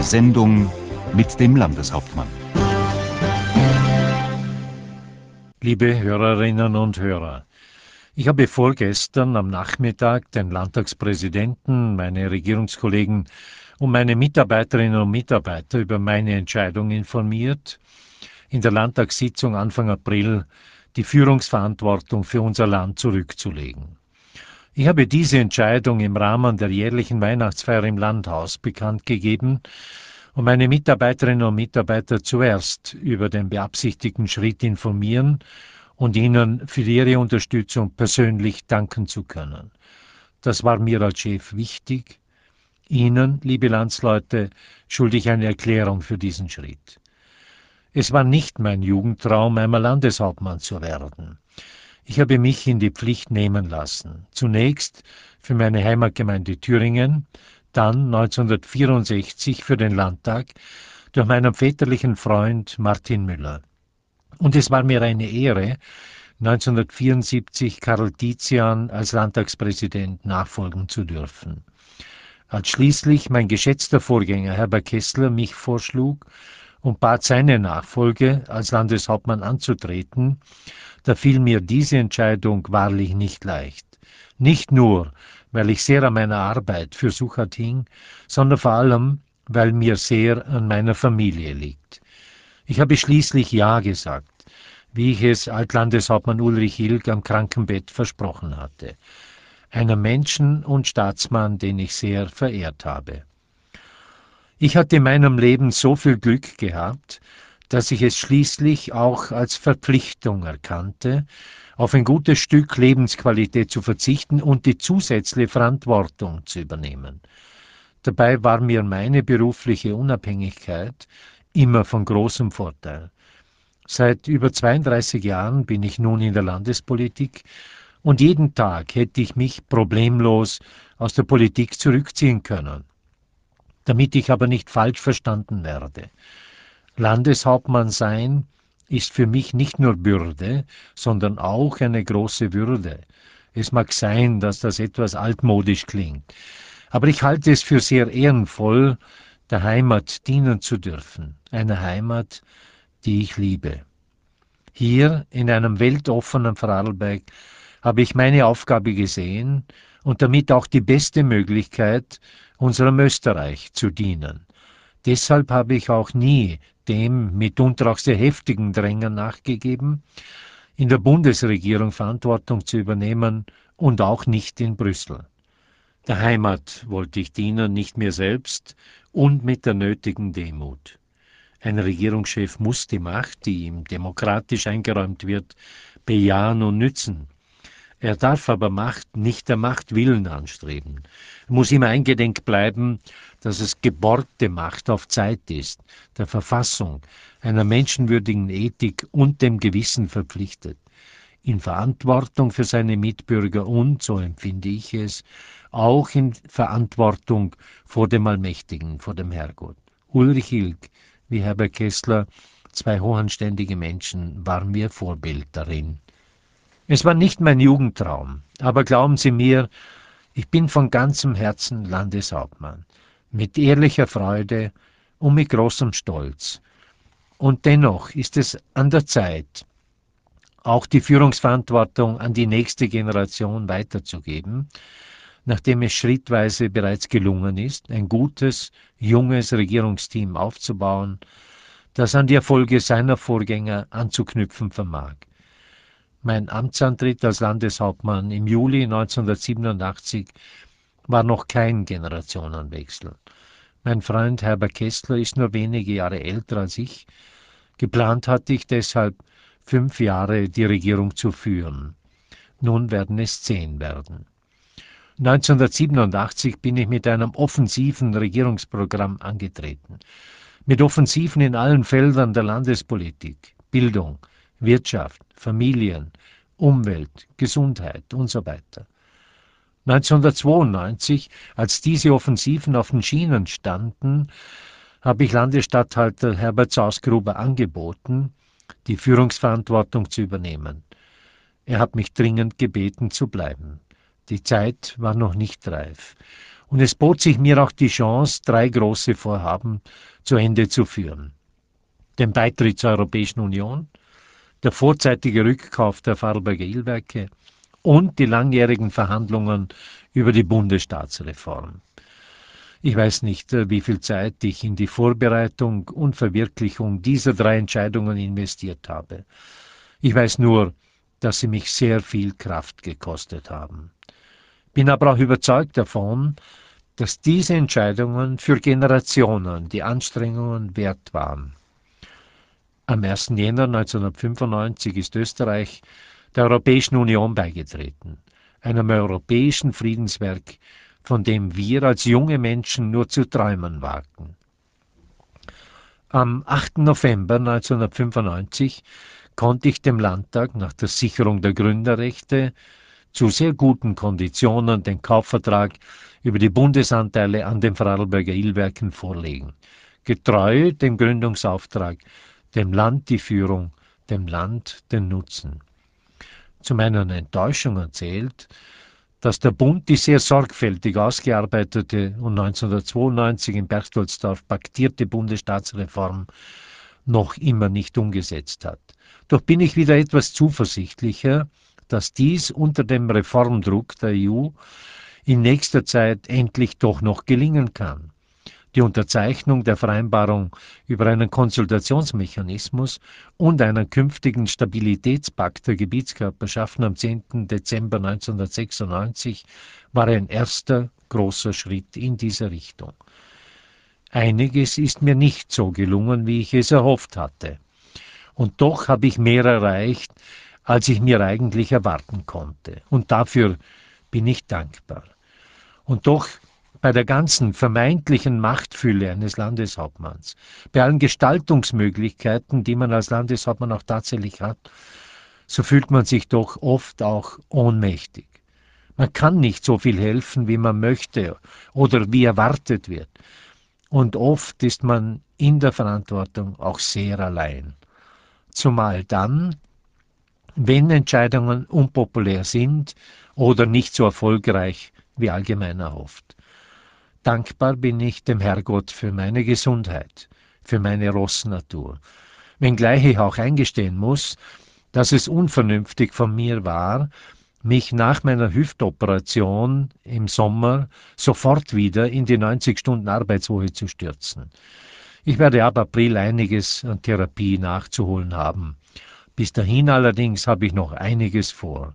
Die Sendung mit dem Landeshauptmann. Liebe Hörerinnen und Hörer, ich habe vorgestern am Nachmittag den Landtagspräsidenten, meine Regierungskollegen und meine Mitarbeiterinnen und Mitarbeiter über meine Entscheidung informiert, in der Landtagssitzung Anfang April die Führungsverantwortung für unser Land zurückzulegen. Ich habe diese Entscheidung im Rahmen der jährlichen Weihnachtsfeier im Landhaus bekannt gegeben und meine Mitarbeiterinnen und Mitarbeiter zuerst über den beabsichtigten Schritt informieren und ihnen für ihre Unterstützung persönlich danken zu können. Das war mir als Chef wichtig. Ihnen, liebe Landsleute, schulde ich eine Erklärung für diesen Schritt. Es war nicht mein Jugendtraum, einmal Landeshauptmann zu werden. Ich habe mich in die Pflicht nehmen lassen. Zunächst für meine Heimatgemeinde Thüringen, dann 1964 für den Landtag durch meinen väterlichen Freund Martin Müller. Und es war mir eine Ehre, 1974 Karl Tizian als Landtagspräsident nachfolgen zu dürfen. Als schließlich mein geschätzter Vorgänger Herbert Kessler mich vorschlug, und bat seine Nachfolge als Landeshauptmann anzutreten, da fiel mir diese Entscheidung wahrlich nicht leicht. Nicht nur, weil ich sehr an meiner Arbeit für Suchat hing, sondern vor allem, weil mir sehr an meiner Familie liegt. Ich habe schließlich Ja gesagt, wie ich es Altlandeshauptmann Ulrich Hilg am Krankenbett versprochen hatte. Einer Menschen und Staatsmann, den ich sehr verehrt habe. Ich hatte in meinem Leben so viel Glück gehabt, dass ich es schließlich auch als Verpflichtung erkannte, auf ein gutes Stück Lebensqualität zu verzichten und die zusätzliche Verantwortung zu übernehmen. Dabei war mir meine berufliche Unabhängigkeit immer von großem Vorteil. Seit über 32 Jahren bin ich nun in der Landespolitik und jeden Tag hätte ich mich problemlos aus der Politik zurückziehen können damit ich aber nicht falsch verstanden werde. Landeshauptmann sein ist für mich nicht nur Bürde, sondern auch eine große Würde. Es mag sein, dass das etwas altmodisch klingt, aber ich halte es für sehr ehrenvoll, der Heimat dienen zu dürfen, einer Heimat, die ich liebe. Hier in einem weltoffenen Vorarlberg habe ich meine Aufgabe gesehen und damit auch die beste Möglichkeit, unserem Österreich zu dienen. Deshalb habe ich auch nie dem mitunter auch sehr heftigen Drängen nachgegeben, in der Bundesregierung Verantwortung zu übernehmen und auch nicht in Brüssel. Der Heimat wollte ich dienen, nicht mir selbst und mit der nötigen Demut. Ein Regierungschef muss die Macht, die ihm demokratisch eingeräumt wird, bejahen und nützen. Er darf aber Macht nicht der Macht Willen anstreben. Er muss ihm eingedenk bleiben, dass es geborgte Macht auf Zeit ist, der Verfassung, einer menschenwürdigen Ethik und dem Gewissen verpflichtet. In Verantwortung für seine Mitbürger und, so empfinde ich es, auch in Verantwortung vor dem Allmächtigen, vor dem Herrgott. Ulrich Hilg, wie Herbert Kessler, zwei hochanständige Menschen, waren mir Vorbild darin. Es war nicht mein Jugendtraum, aber glauben Sie mir, ich bin von ganzem Herzen Landeshauptmann, mit ehrlicher Freude und mit großem Stolz. Und dennoch ist es an der Zeit, auch die Führungsverantwortung an die nächste Generation weiterzugeben, nachdem es schrittweise bereits gelungen ist, ein gutes, junges Regierungsteam aufzubauen, das an die Erfolge seiner Vorgänger anzuknüpfen vermag. Mein Amtsantritt als Landeshauptmann im Juli 1987 war noch kein Generationenwechsel. Mein Freund Herbert Kessler ist nur wenige Jahre älter als ich. Geplant hatte ich deshalb, fünf Jahre die Regierung zu führen. Nun werden es zehn werden. 1987 bin ich mit einem offensiven Regierungsprogramm angetreten. Mit Offensiven in allen Feldern der Landespolitik, Bildung, Wirtschaft, Familien, Umwelt, Gesundheit und so weiter. 1992, als diese Offensiven auf den Schienen standen, habe ich Landesstatthalter Herbert Sausgruber angeboten, die Führungsverantwortung zu übernehmen. Er hat mich dringend gebeten zu bleiben. Die Zeit war noch nicht reif. Und es bot sich mir auch die Chance, drei große Vorhaben zu Ende zu führen. Den Beitritt zur Europäischen Union, der vorzeitige Rückkauf der Vorarlberger Ölwerke und die langjährigen Verhandlungen über die Bundesstaatsreform. Ich weiß nicht, äh, wie viel Zeit ich in die Vorbereitung und Verwirklichung dieser drei Entscheidungen investiert habe. Ich weiß nur, dass sie mich sehr viel Kraft gekostet haben. Bin aber auch überzeugt davon, dass diese Entscheidungen für Generationen die Anstrengungen wert waren. Am 1. Jänner 1995 ist Österreich der Europäischen Union beigetreten, einem europäischen Friedenswerk, von dem wir als junge Menschen nur zu träumen wagten. Am 8. November 1995 konnte ich dem Landtag nach der Sicherung der Gründerrechte zu sehr guten Konditionen den Kaufvertrag über die Bundesanteile an den Vorarlberger Illwerken vorlegen, getreu dem Gründungsauftrag, dem Land die Führung, dem Land den Nutzen. Zu meiner Enttäuschung erzählt, dass der Bund die sehr sorgfältig ausgearbeitete und 1992 in Berchtoldsdorf paktierte Bundesstaatsreform noch immer nicht umgesetzt hat. Doch bin ich wieder etwas zuversichtlicher, dass dies unter dem Reformdruck der EU in nächster Zeit endlich doch noch gelingen kann die Unterzeichnung der Vereinbarung über einen Konsultationsmechanismus und einen künftigen Stabilitätspakt der Gebietskörperschaften am 10. Dezember 1996 war ein erster großer Schritt in diese Richtung. Einiges ist mir nicht so gelungen, wie ich es erhofft hatte. Und doch habe ich mehr erreicht, als ich mir eigentlich erwarten konnte. Und dafür bin ich dankbar. Und doch bei der ganzen vermeintlichen Machtfülle eines Landeshauptmanns, bei allen Gestaltungsmöglichkeiten, die man als Landeshauptmann auch tatsächlich hat, so fühlt man sich doch oft auch ohnmächtig. Man kann nicht so viel helfen, wie man möchte oder wie erwartet wird. Und oft ist man in der Verantwortung auch sehr allein. Zumal dann, wenn Entscheidungen unpopulär sind oder nicht so erfolgreich wie allgemein erhofft. Dankbar bin ich dem Herrgott für meine Gesundheit, für meine Rossnatur, wenngleich ich auch eingestehen muss, dass es unvernünftig von mir war, mich nach meiner Hüftoperation im Sommer sofort wieder in die 90 Stunden Arbeitswoche zu stürzen. Ich werde ab April einiges an Therapie nachzuholen haben. Bis dahin allerdings habe ich noch einiges vor.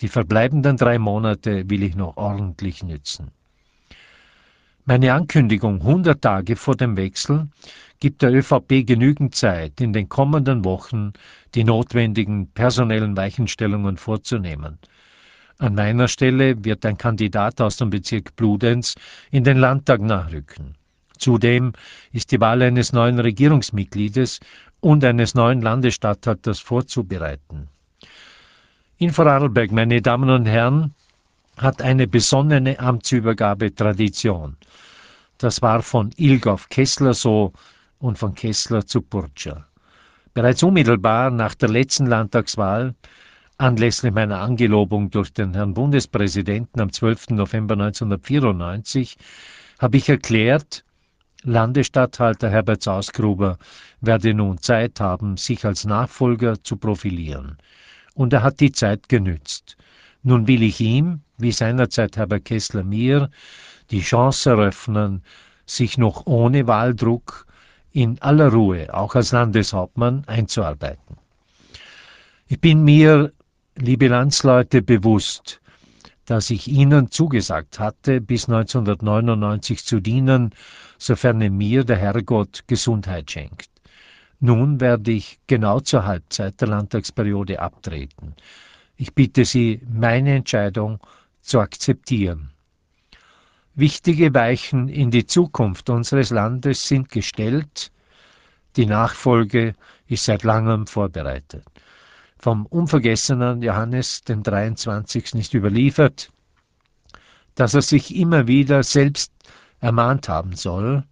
Die verbleibenden drei Monate will ich noch ordentlich nützen. Meine Ankündigung 100 Tage vor dem Wechsel gibt der ÖVP genügend Zeit, in den kommenden Wochen die notwendigen personellen Weichenstellungen vorzunehmen. An meiner Stelle wird ein Kandidat aus dem Bezirk Bludenz in den Landtag nachrücken. Zudem ist die Wahl eines neuen Regierungsmitgliedes und eines neuen Landesstatthalters vorzubereiten. In Vorarlberg, meine Damen und Herren, hat eine besonnene Amtsübergabe Tradition. Das war von Ilgov Kessler so und von Kessler zu Burtscher. Bereits unmittelbar nach der letzten Landtagswahl, anlässlich meiner Angelobung durch den Herrn Bundespräsidenten am 12. November 1994, habe ich erklärt, Landesstatthalter Herbert Sausgruber werde nun Zeit haben, sich als Nachfolger zu profilieren. Und er hat die Zeit genützt. Nun will ich ihm, wie seinerzeit Herbert Kessler mir, die Chance eröffnen, sich noch ohne Wahldruck in aller Ruhe, auch als Landeshauptmann, einzuarbeiten. Ich bin mir, liebe Landsleute, bewusst, dass ich Ihnen zugesagt hatte, bis 1999 zu dienen, sofern mir der Herrgott Gesundheit schenkt. Nun werde ich genau zur Halbzeit der Landtagsperiode abtreten. Ich bitte Sie, meine Entscheidung zu akzeptieren. Wichtige Weichen in die Zukunft unseres Landes sind gestellt. Die Nachfolge ist seit langem vorbereitet. Vom unvergessenen Johannes den 23. ist überliefert, dass er sich immer wieder selbst ermahnt haben soll,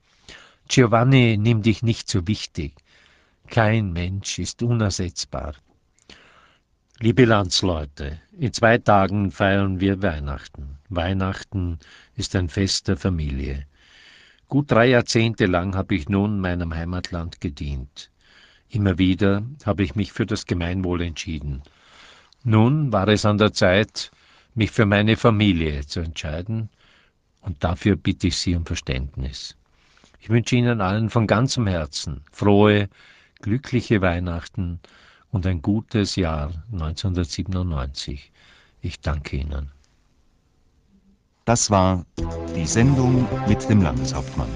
Giovanni, nimm dich nicht so wichtig. Kein Mensch ist unersetzbar. Liebe Landsleute, in zwei Tagen feiern wir Weihnachten. Weihnachten ist ein Fest der Familie. Gut drei Jahrzehnte lang habe ich nun meinem Heimatland gedient. Immer wieder habe ich mich für das Gemeinwohl entschieden. Nun war es an der Zeit, mich für meine Familie zu entscheiden, und dafür bitte ich Sie um Verständnis. Ich wünsche Ihnen allen von ganzem Herzen frohe, glückliche Weihnachten und ein gutes Jahr 1997. Ich danke Ihnen. Das war die Sendung mit dem Landeshauptmann.